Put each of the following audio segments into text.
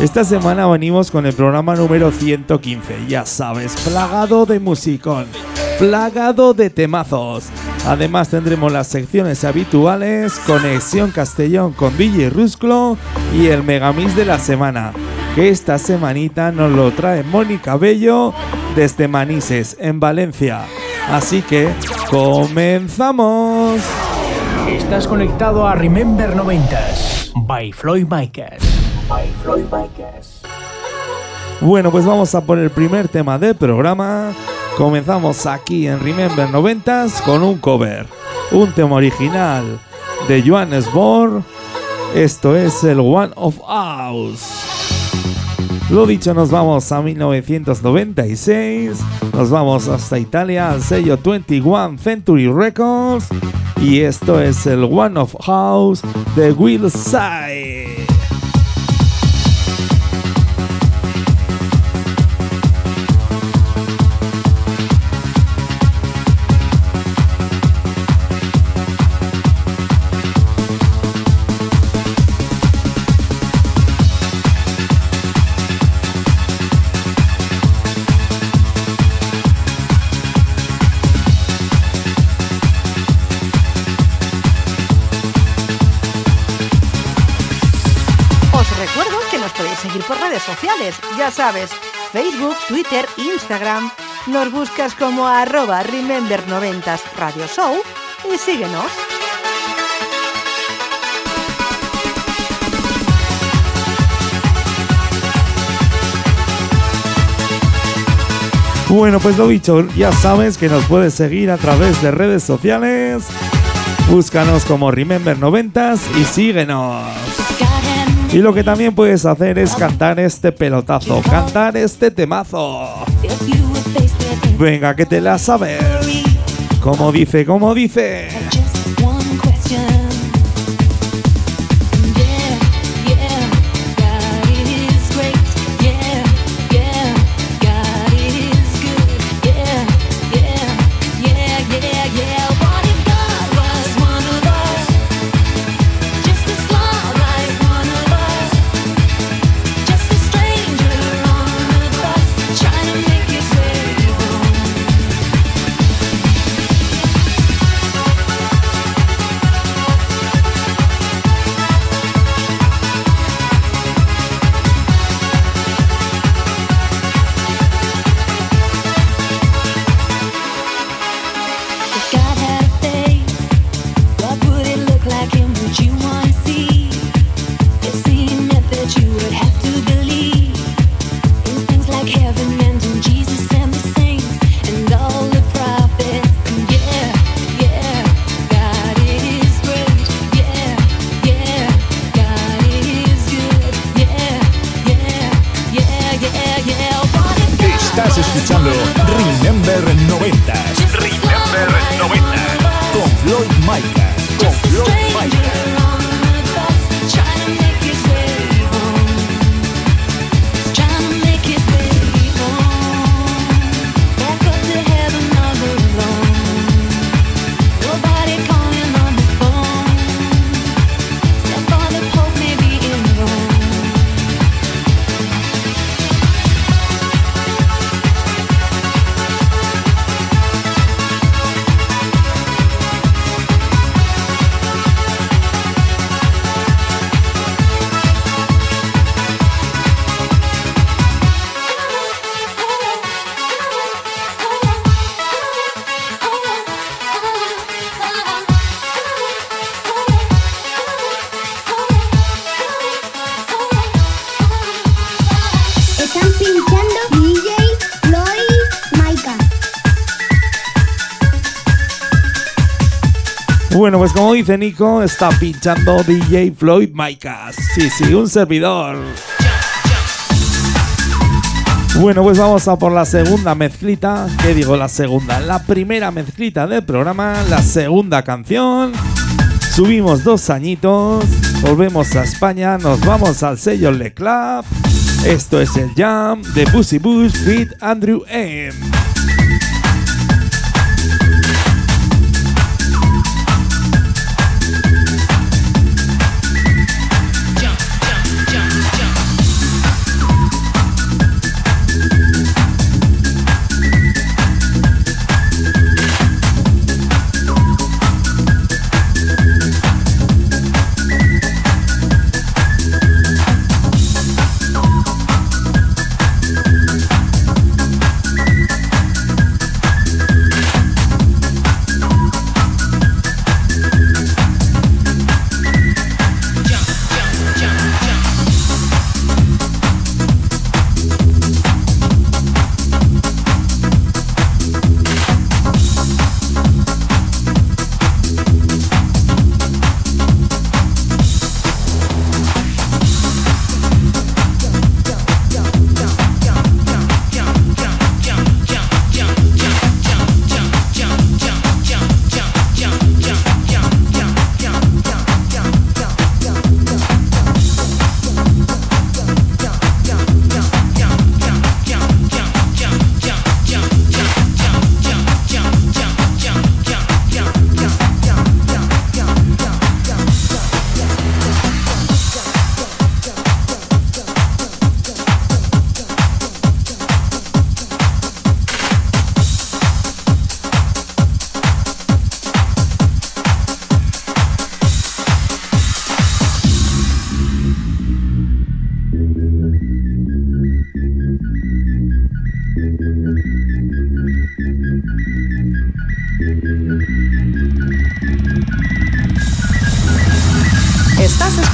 Esta semana venimos con el programa número 115, ya sabes, plagado de musicón, plagado de temazos. Además tendremos las secciones habituales, Conexión Castellón con DJ Rusclo y el Megamix de la semana, que esta semanita nos lo trae Mónica Bello desde Manises, en Valencia. Así que, comenzamos. Estás conectado a Remember 90s by Floyd Micas. Bueno, pues vamos a por el primer tema del programa. Comenzamos aquí en Remember 90s con un cover, un tema original de Johannes Bohr. Esto es el One of Us. Lo dicho, nos vamos a 1996, nos vamos hasta Italia al sello 21 Century Records y esto es el One of House de Will Side. Ya sabes, Facebook, Twitter, Instagram. Nos buscas como arroba Remember90s Radio Show y síguenos. Bueno, pues lo dicho, ya sabes que nos puedes seguir a través de redes sociales. Búscanos como Remember 90s y síguenos. Y lo que también puedes hacer es cantar este pelotazo, cantar este temazo. Venga, que te la sabes. Como dice, como dice. Dice Nico, está pinchando DJ Floyd Micas. Sí, sí, un servidor. Bueno, pues vamos a por la segunda mezclita. ¿Qué digo la segunda? La primera mezclita del programa, la segunda canción. Subimos dos añitos, volvemos a España, nos vamos al sello Le Club. Esto es el Jam de Pussy Bush Fit Andrew M.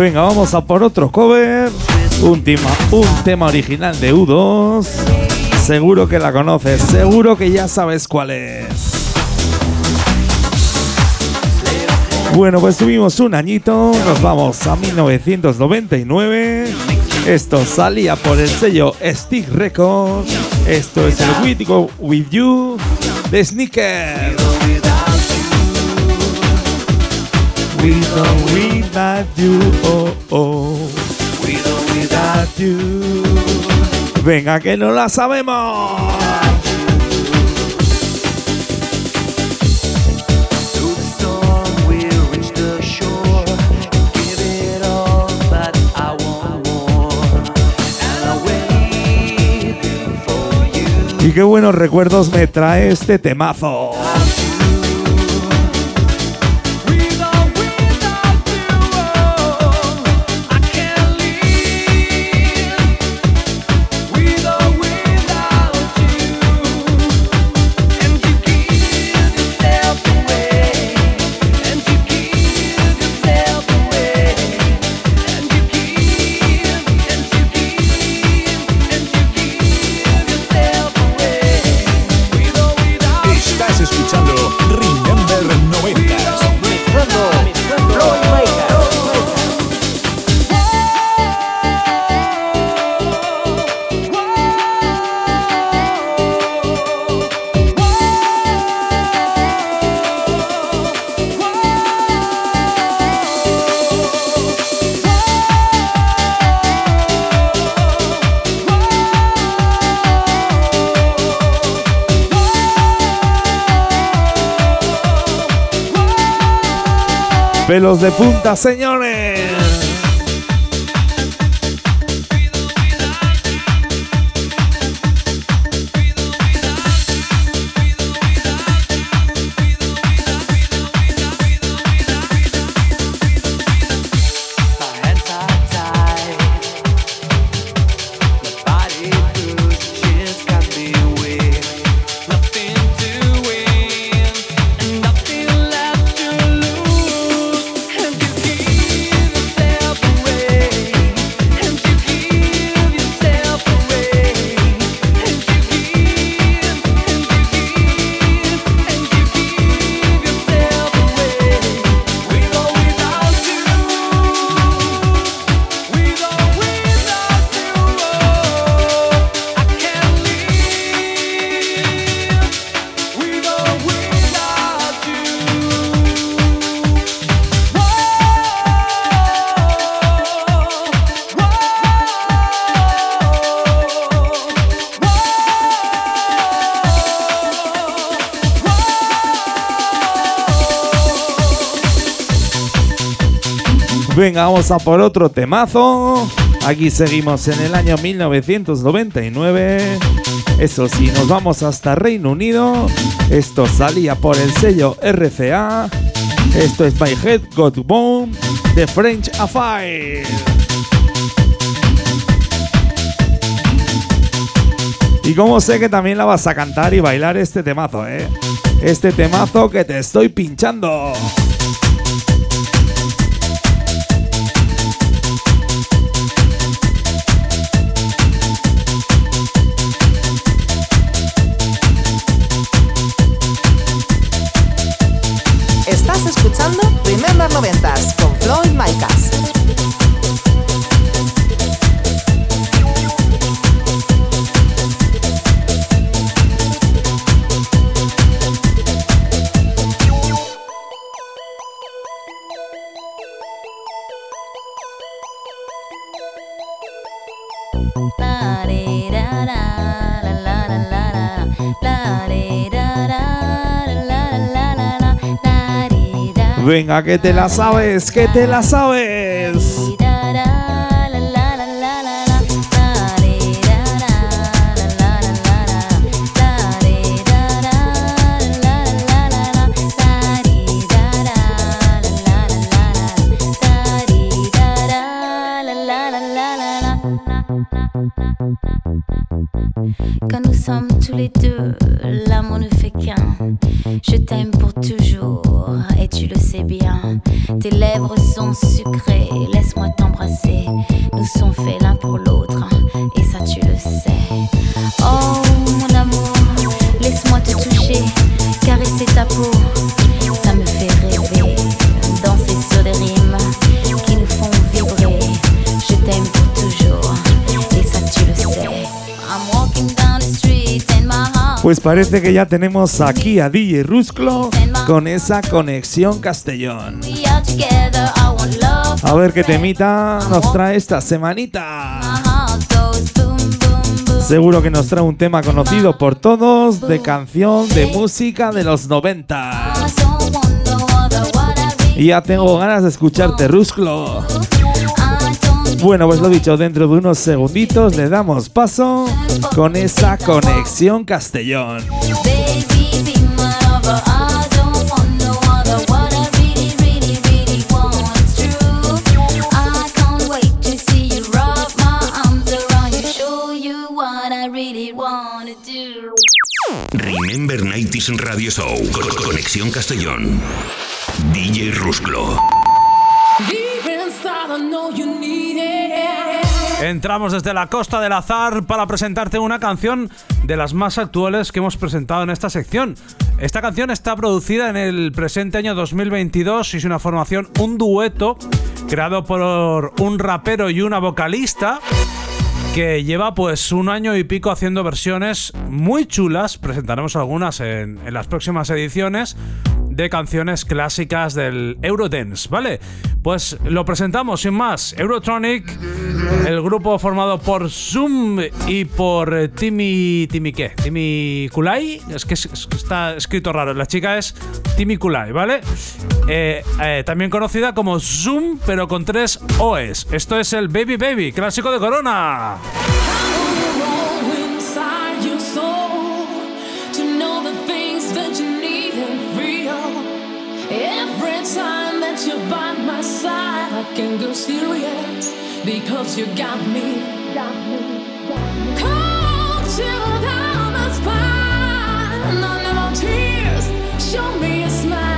Venga, vamos a por otro cover. Un tema, un tema original de U2. Seguro que la conoces, seguro que ya sabes cuál es. Bueno, pues tuvimos un añito, nos vamos a 1999. Esto salía por el sello Stick Records. Esto es el We Go With You de Sneaker. We don't without you, oh, oh. We don't without you. Venga, que no la sabemos. Y qué buenos recuerdos me trae este temazo. Pelos de punta, señores. Vamos a por otro temazo. Aquí seguimos en el año 1999. Eso sí, nos vamos hasta Reino Unido. Esto salía por el sello RCA. Esto es My Head Got Bone de French Affair. Y como sé que también la vas a cantar y bailar este temazo, ¿eh? Este temazo que te estoy pinchando. Venga, que te la sabes, que te la sabes. Quand nous sommes tous les deux, l'amour ne fait qu'un. Je t'aime pour toujours et tu le sais bien. Tes lèvres sont sucrées, laisse-moi t'embrasser. Nous sommes faits l'un pour l'autre et ça tu le sais. Oh mon amour, laisse-moi te toucher, caresser ta peau. Pues parece que ya tenemos aquí a DJ Rusclo con esa conexión Castellón. A ver qué temita nos trae esta semanita. Seguro que nos trae un tema conocido por todos, de canción, de música de los 90. I don't want no other, what I really Y ya tengo ganas de escucharte, Rusclo. Bueno, pues lo dicho, dentro de unos segunditos le damos paso con esa conexión Castellón. Remember 90s Radio Show. Con- Conexión Castellón. DJ Rusclo. Entramos desde la Costa del Azar para presentarte una canción de las más actuales que hemos presentado en esta sección. Esta canción está producida en el presente año 2022 y es una formación, un dueto creado por un rapero y una vocalista que lleva pues un año y pico haciendo versiones muy chulas, presentaremos algunas en, en las próximas ediciones, de canciones clásicas del Eurodance, ¿vale? Pues lo presentamos sin más. Eurotronic, el grupo formado por Zoom y por eh, Timmy. ¿Timmy qué? ¿Timmy Kulai? Es que está escrito raro. La chica es Timmy Kulai, ¿vale? Eh, eh, también conocida como Zoom, pero con tres OS. Esto es el Baby Baby, clásico de Corona. Can go serious because you got me. Cold chill down the spine, no more tears. Show me a smile.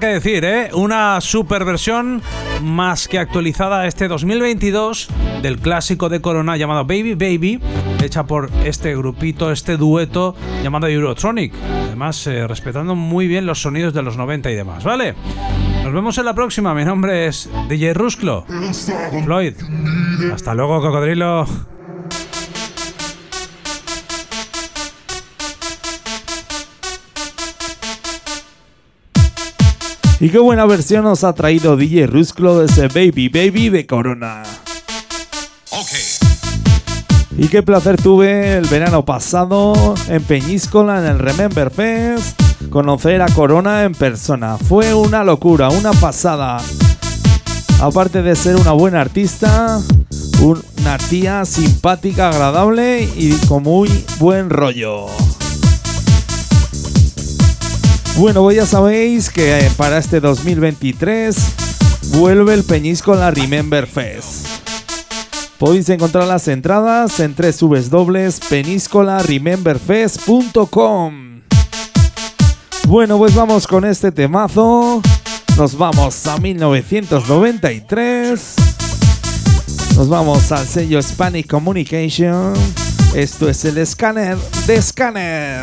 Que decir, ¿eh? Una super versión más que actualizada este 2022 del clásico de Corona llamado Baby Baby, hecha por este grupito, este dueto llamado Eurotronic. Además, eh, respetando muy bien los sonidos de los 90 y demás, ¿vale? Nos vemos en la próxima. Mi nombre es DJ Rusclo. Floyd. Hasta luego, cocodrilo. Y qué buena versión nos ha traído DJ Rusclo de ese Baby Baby de Corona. Y qué placer tuve el verano pasado en Peñíscola, en el Remember Fest, conocer a Corona en persona. Fue una locura, una pasada. Aparte de ser una buena artista, una tía simpática, agradable y con muy buen rollo. Bueno, pues ya sabéis que eh, para este 2023 vuelve el Peñíscola Remember Fest. Podéis encontrar las entradas en www.peniscolarememberfest.com. Bueno, pues vamos con este temazo Nos vamos a 1993. Nos vamos al sello Hispanic Communication. Esto es el escáner de Scanner.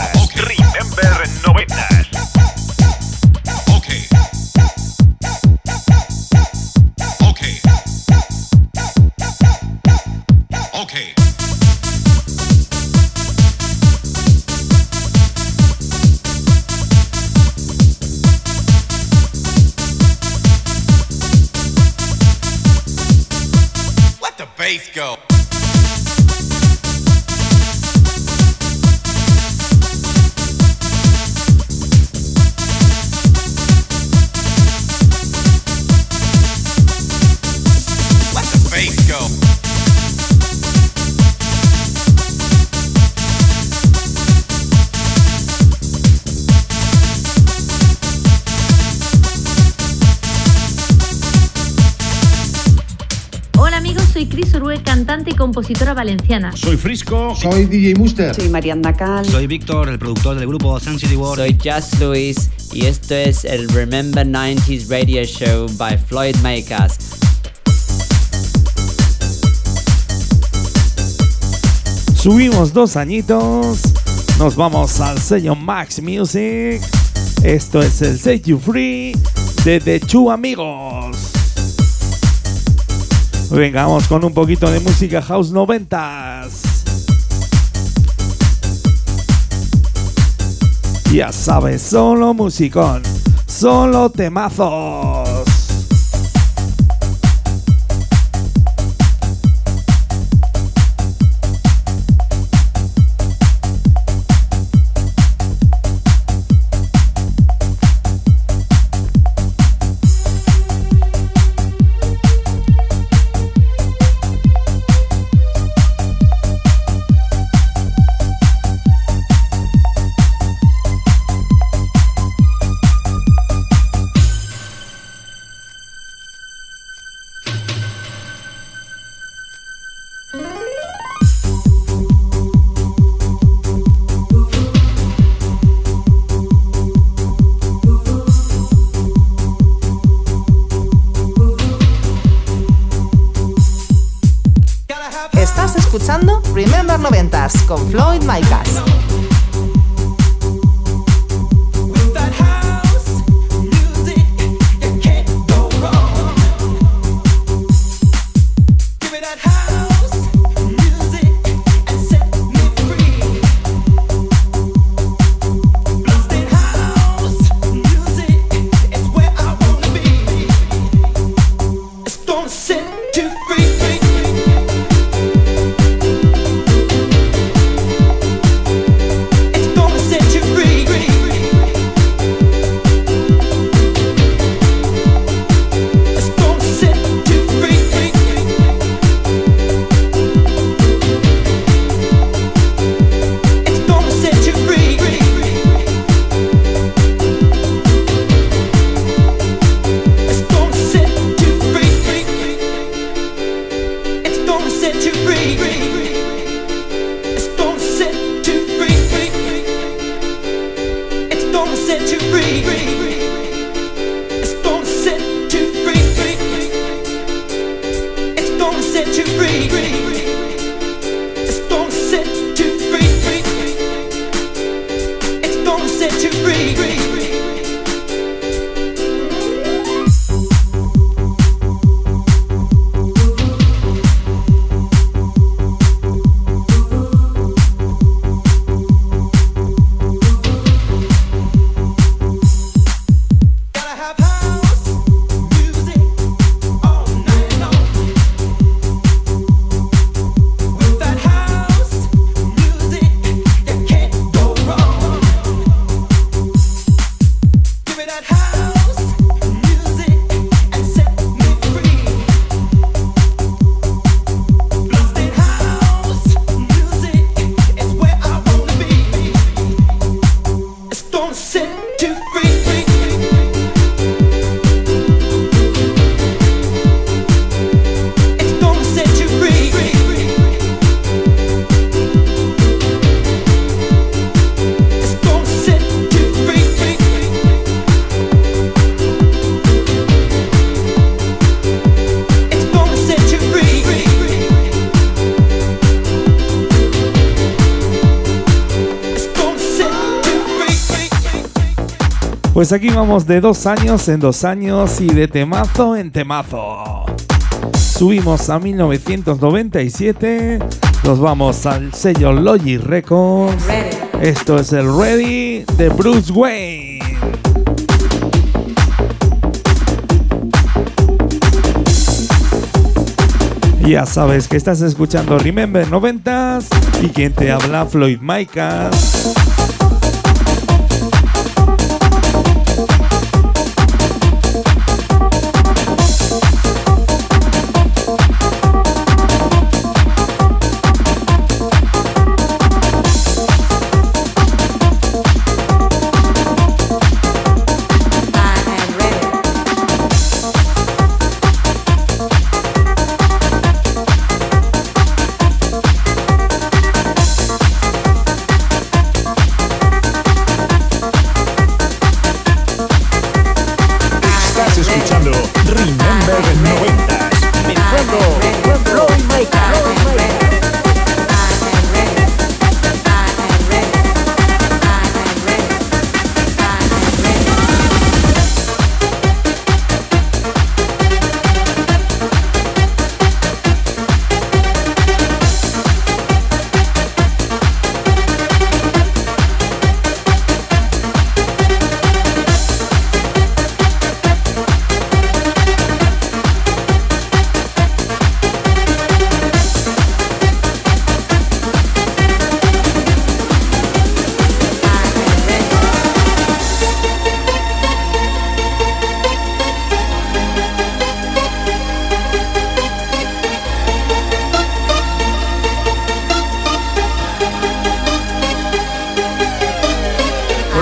Valenciana. Soy Frisco. Soy DJ Muster. Soy Mariana Cal. Soy Víctor, el productor del grupo Sun City World. Soy Just Luis y esto es el Remember 90s Radio Show by Floyd Makers. Subimos dos añitos. Nos vamos al sello Max Music. Esto es el Set You Free de The Two Amigos. Vengamos con un poquito de música house noventas. Ya sabes, solo musicón, solo temazos. Pues aquí vamos de dos años en dos años y de temazo en temazo. Subimos a 1997, nos vamos al sello Logic Records. Esto es el Ready de Bruce Wayne. Ya sabes que estás escuchando Remember 90s y quien te habla Floyd Micas.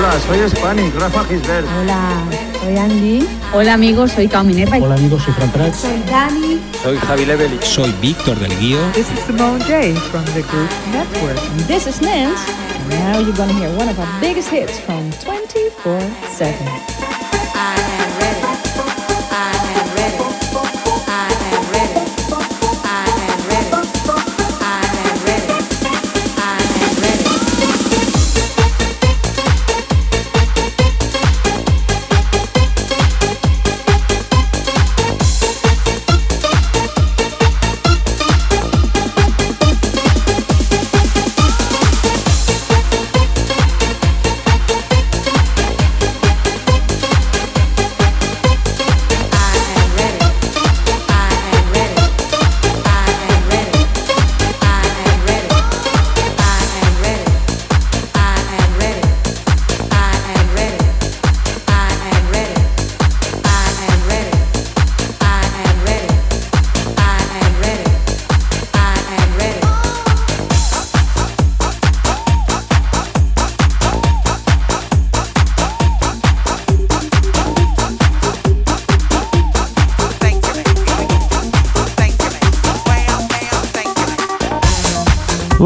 Hola, soy Hispanic, Rafa Gisbert. Hola, soy Andy. Hola amigos, soy Cao Minerva. Hola, amigos, soy Fran Prats. Soy Dani. Soy Javi Levelich. Soy Víctor del Guío. This is Simone J from the group Network. This is Nance. And now you're gonna hear one of our biggest hits from 24-7.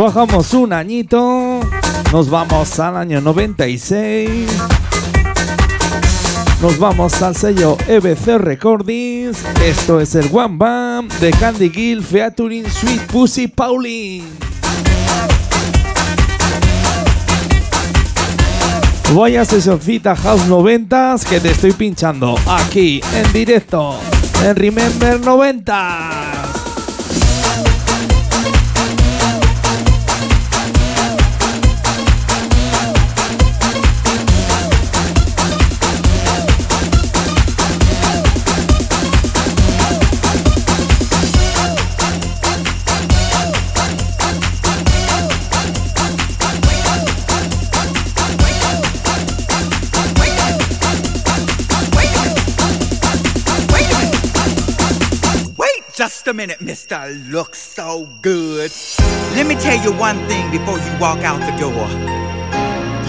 Bajamos un añito, nos vamos al año 96. Nos vamos al sello EBC Recordings. Esto es el One Bam de Candy Gill featuring Sweet Pussy Pauline. Vaya sesioncita House 90 que te estoy pinchando aquí en directo en Remember 90. Mister. Looks so good. Let me tell you one thing before you walk out the door.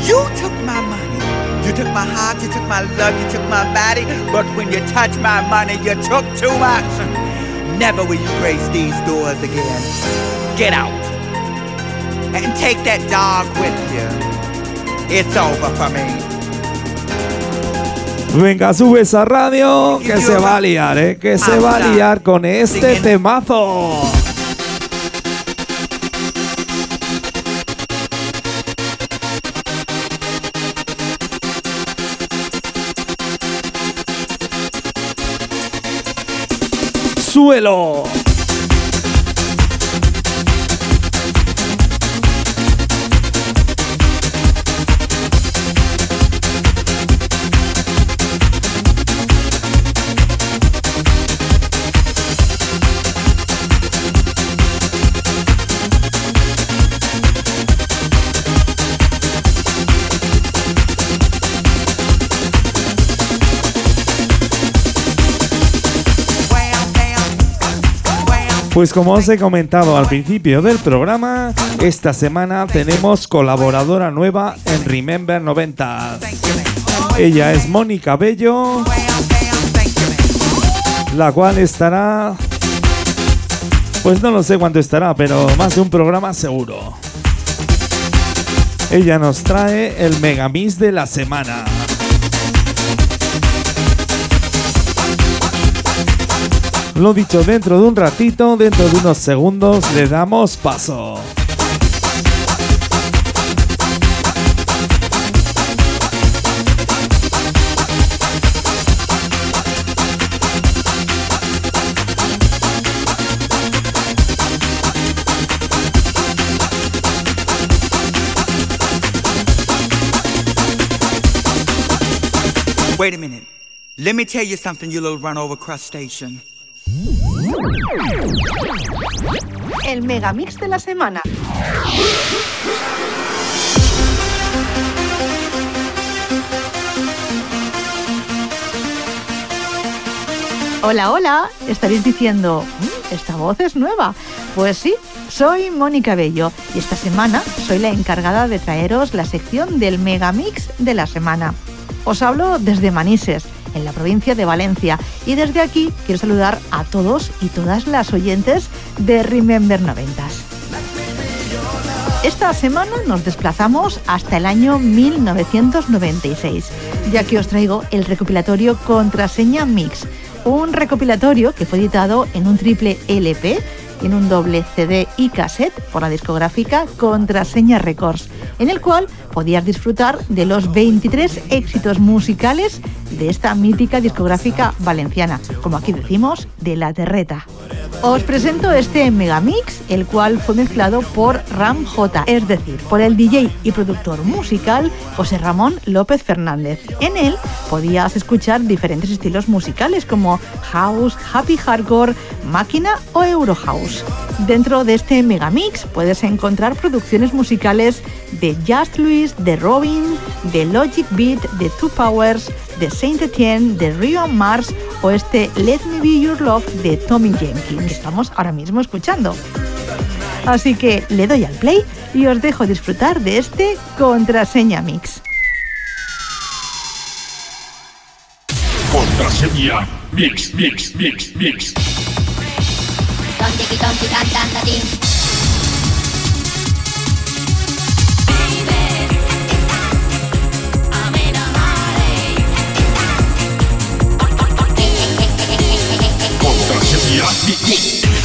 You took my money. You took my heart, you took my love, you took my body. But when you touch my money, you took too much. Never will you grace these doors again. Get out. And take that dog with you. It's over for me. Venga, sube esa radio que se va a liar, ¿eh? Que se va a liar con este temazo. Suelo. Pues como os he comentado al principio del programa, esta semana tenemos colaboradora nueva en Remember 90. Ella es Mónica Bello, la cual estará, pues no lo sé cuánto estará, pero más de un programa seguro. Ella nos trae el Megamix de la semana. Lo dicho, dentro de un ratito, dentro de unos segundos, le damos paso. Wait a minute. Let me tell you something, you little run over crustacean. El megamix de la semana. Hola, hola, estaréis diciendo, "Mm, esta voz es nueva. Pues sí, soy Mónica Bello y esta semana soy la encargada de traeros la sección del Megamix de la semana. Os hablo desde Manises, en la provincia de Valencia, y desde aquí quiero saludar a todos y todas las oyentes de Remember 90s. Esta semana nos desplazamos hasta el año 1996, ya que os traigo el recopilatorio Contraseña Mix, un recopilatorio que fue editado en un triple LP, en un doble CD y cassette por la discográfica Contraseña Records, en el cual podías disfrutar de los 23 éxitos musicales de esta mítica discográfica valenciana, como aquí decimos, de la terreta. Os presento este megamix, el cual fue mezclado por Ram J, es decir, por el DJ y productor musical José Ramón López Fernández. En él podías escuchar diferentes estilos musicales como house, happy hardcore, máquina o euro house. Dentro de este megamix puedes encontrar producciones musicales de Just Louis, de Robin, de Logic Beat, de Two Powers, de Saint Etienne, de Rio and Mars o este Let Me Be Your Love de Tommy Jenkins, que estamos ahora mismo escuchando. Así que le doy al play y os dejo disfrutar de este contraseña mix. Contraseña Mix, Mix, Mix, Mix. Contraseña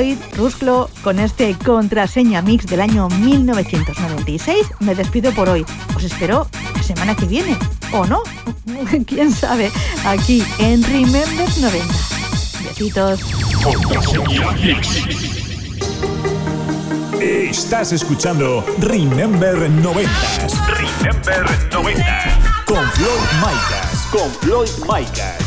Floyd Rusclo con este contraseña mix del año 1996. Me despido por hoy. Os espero la semana que viene. ¿O no? ¿Quién sabe? Aquí en Remember 90. Besitos. Contraseña Mix. Estás escuchando Remember 90 Remember 90. con Floyd Micas. Con Floyd Micas.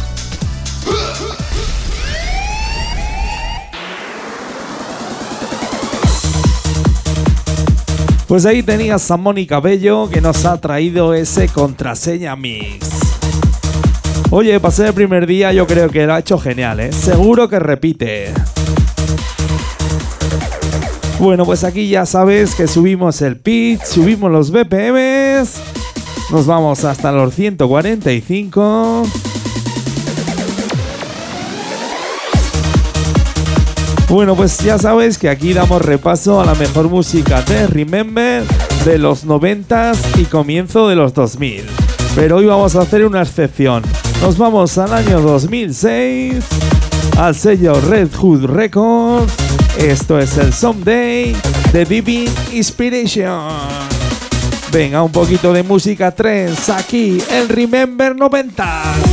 Pues ahí tenías a Mónica Bello que nos ha traído ese contraseña mix. Oye, pasé el primer día, yo creo que lo ha hecho genial, ¿eh? Seguro que repite. Bueno, pues aquí ya sabes que subimos el pitch, subimos los BPMs, nos vamos hasta los 145. Bueno, pues ya sabes que aquí damos repaso a la mejor música de Remember de los 90 y comienzo de los 2000. Pero hoy vamos a hacer una excepción. Nos vamos al año 2006, al sello Red Hood Records. Esto es el Someday de Divine Inspiration. Venga, un poquito de música trance aquí en Remember 90.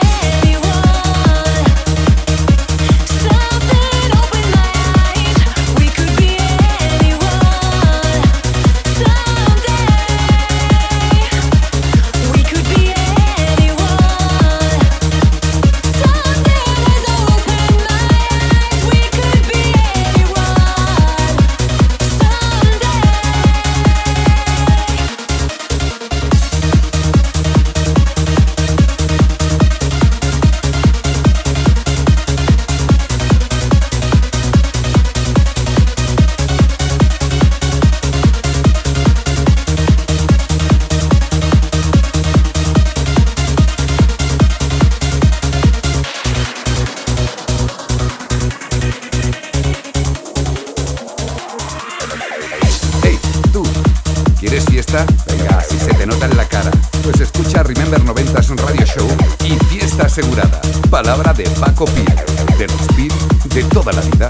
¿Quieres fiesta? Venga, así se te nota en la cara. Pues escucha Remember 90 un radio show y fiesta asegurada. Palabra de Paco Pil, de los Pil de toda la vida.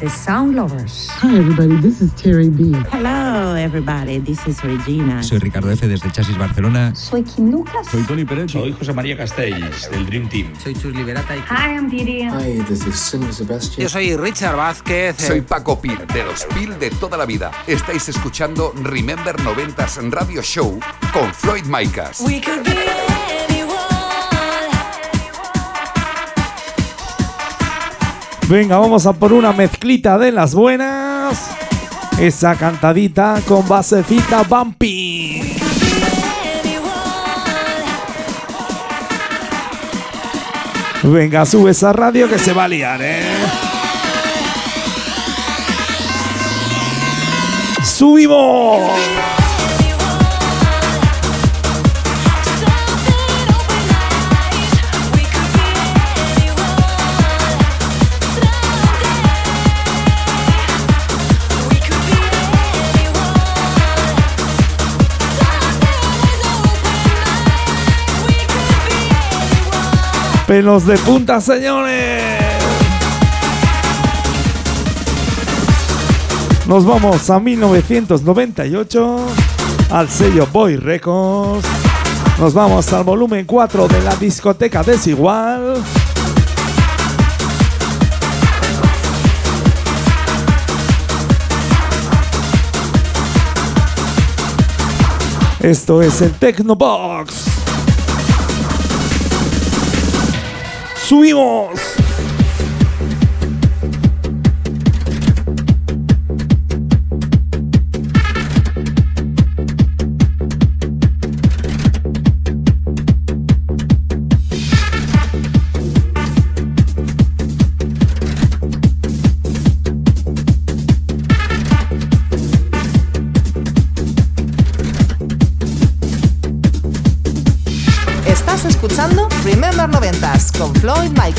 The Sound Lovers. Hi everybody, this is Terry B. Hello, everybody. This is Regina. Soy Ricardo F. desde Chasis Barcelona. Soy Kim Lucas. Soy Tony Pérez. Soy José María Castells, del Dream Team. Soy Chus Liberata y Hi, I'm Didi. Hi, this is Sim Sebastian. Yo soy Richard Vázquez. Soy Paco Pil, de los Pil de toda la vida. Estáis escuchando Remember 90s Radio Show con Floyd Micas. We could be Venga, vamos a por una mezclita de las buenas. Esa cantadita con basecita bumpy. Venga, sube esa radio que se va a liar, ¿eh? ¡Subimos! Pelos de punta, señores. Nos vamos a 1998 al sello Boy Records. Nos vamos al volumen 4 de la discoteca Desigual. Esto es el Tecnobox. ¡Subimos! Floyd Micas.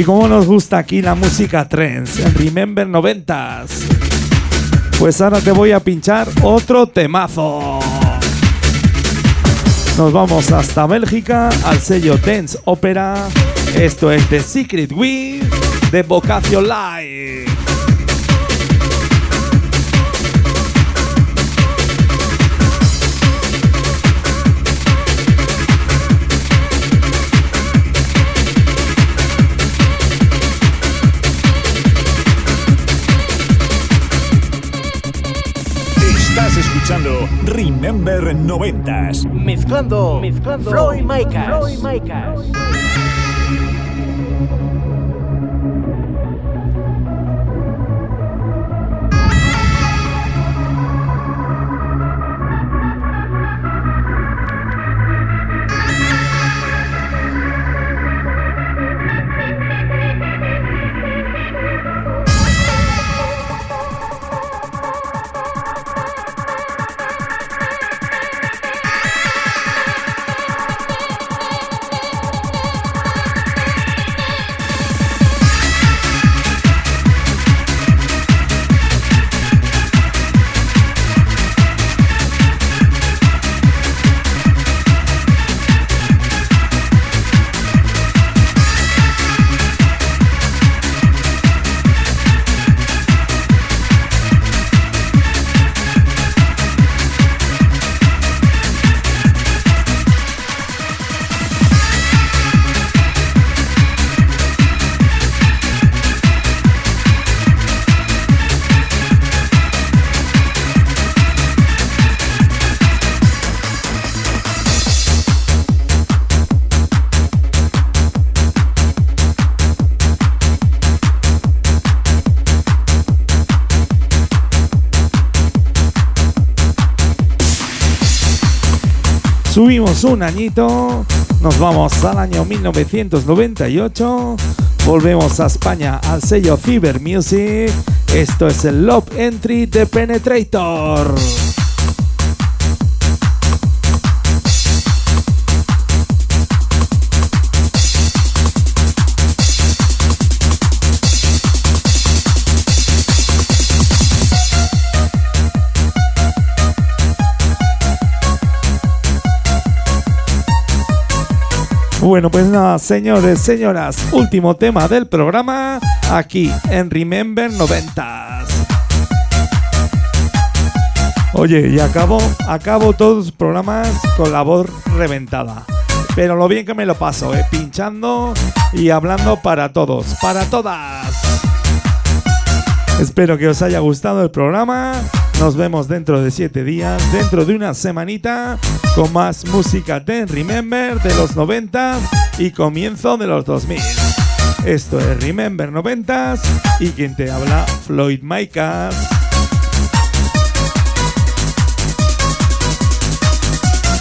Y como nos gusta aquí la música en Remember 90s. Pues ahora te voy a pinchar otro temazo. Nos vamos hasta Bélgica al sello Dance Opera. Esto es The Secret We de Vocacio Live. Remember 90s. Mezclando, mezclando Floyd Micas. Floyd Micas. Un añito, nos vamos al año 1998, volvemos a España al sello Cyber Music. Esto es el Love Entry de Penetrator. Bueno, pues nada, señores, señoras, último tema del programa aquí en Remember 90s. Oye, y acabo, acabo todos los programas con la voz reventada. Pero lo bien que me lo paso, ¿eh? pinchando y hablando para todos, para todas. Espero que os haya gustado el programa. Nos vemos dentro de siete días, dentro de una semanita, con más música de Remember de los 90 y comienzo de los 2000. Esto es Remember 90 y quien te habla, Floyd Micas.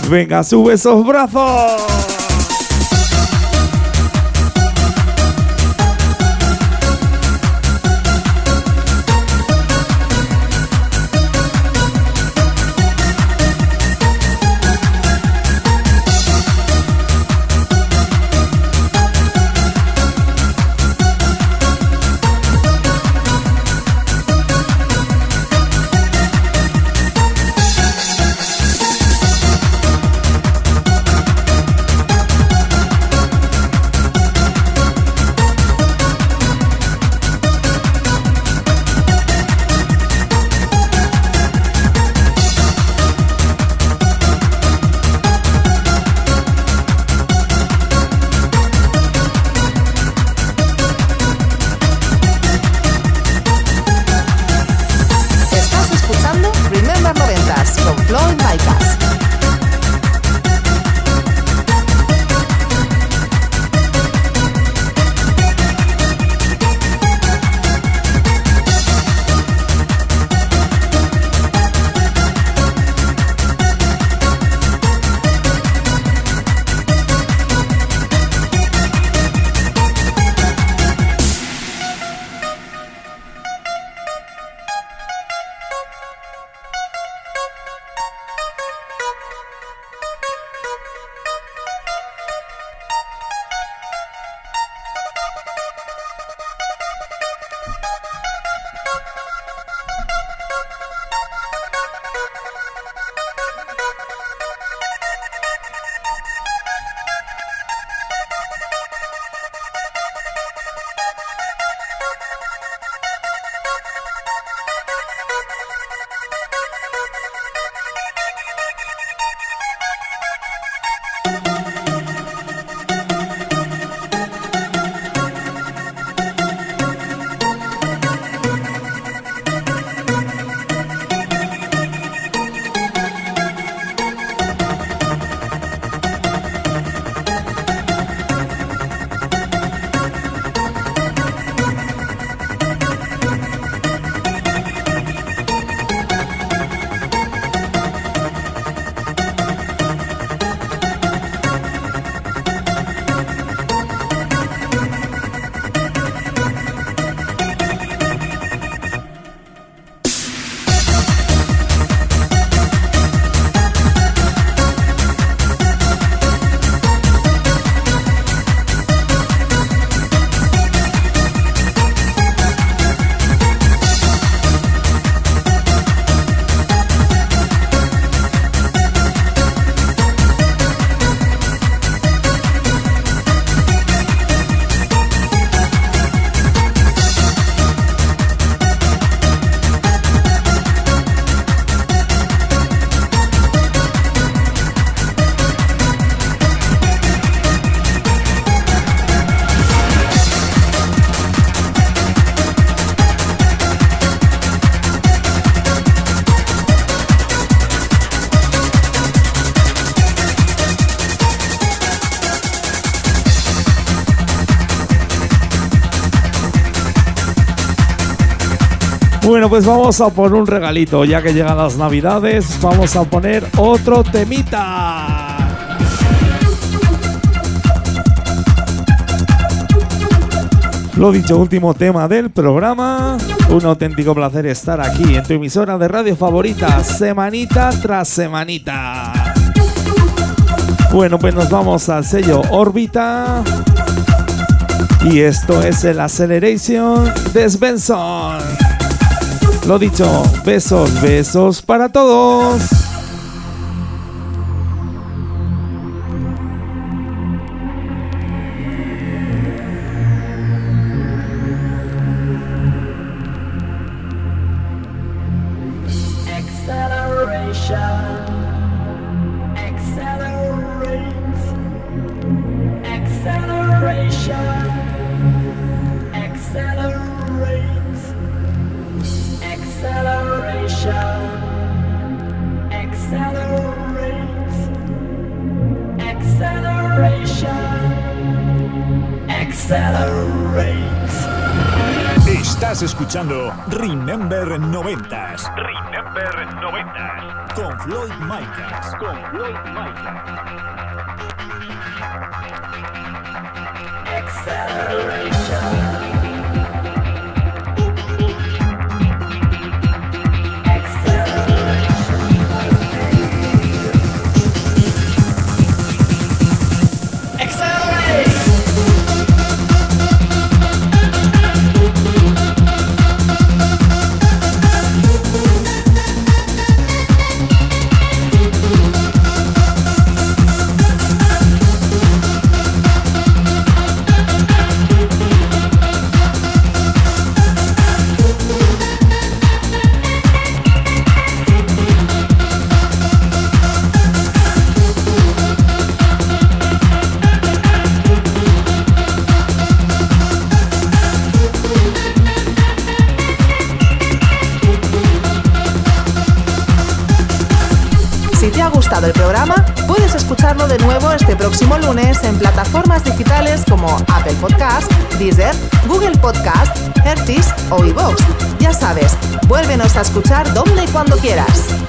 Venga, sube esos brazos. Bueno, pues vamos a poner un regalito, ya que llegan las navidades, vamos a poner otro temita. Lo dicho, último tema del programa. Un auténtico placer estar aquí en tu emisora de radio favorita, semanita tras semanita. Bueno, pues nos vamos al sello Órbita. Y esto es el Acceleration de Svensson. Lo dicho, besos, besos para todos. En plataformas digitales como Apple Podcast, Deezer, Google Podcast, Hertis o iVoox. Ya sabes, vuélvenos a escuchar donde y cuando quieras.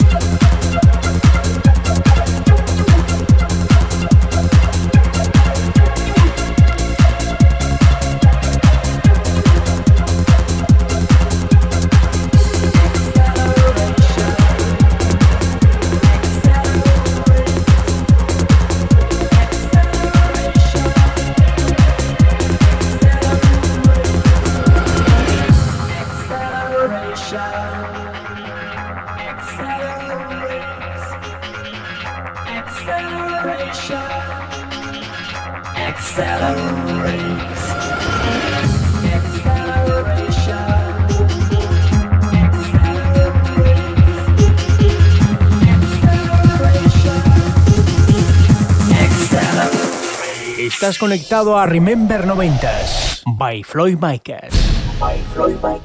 Estás conectado a Remember 90s by Floyd Micas. By Floyd Micas.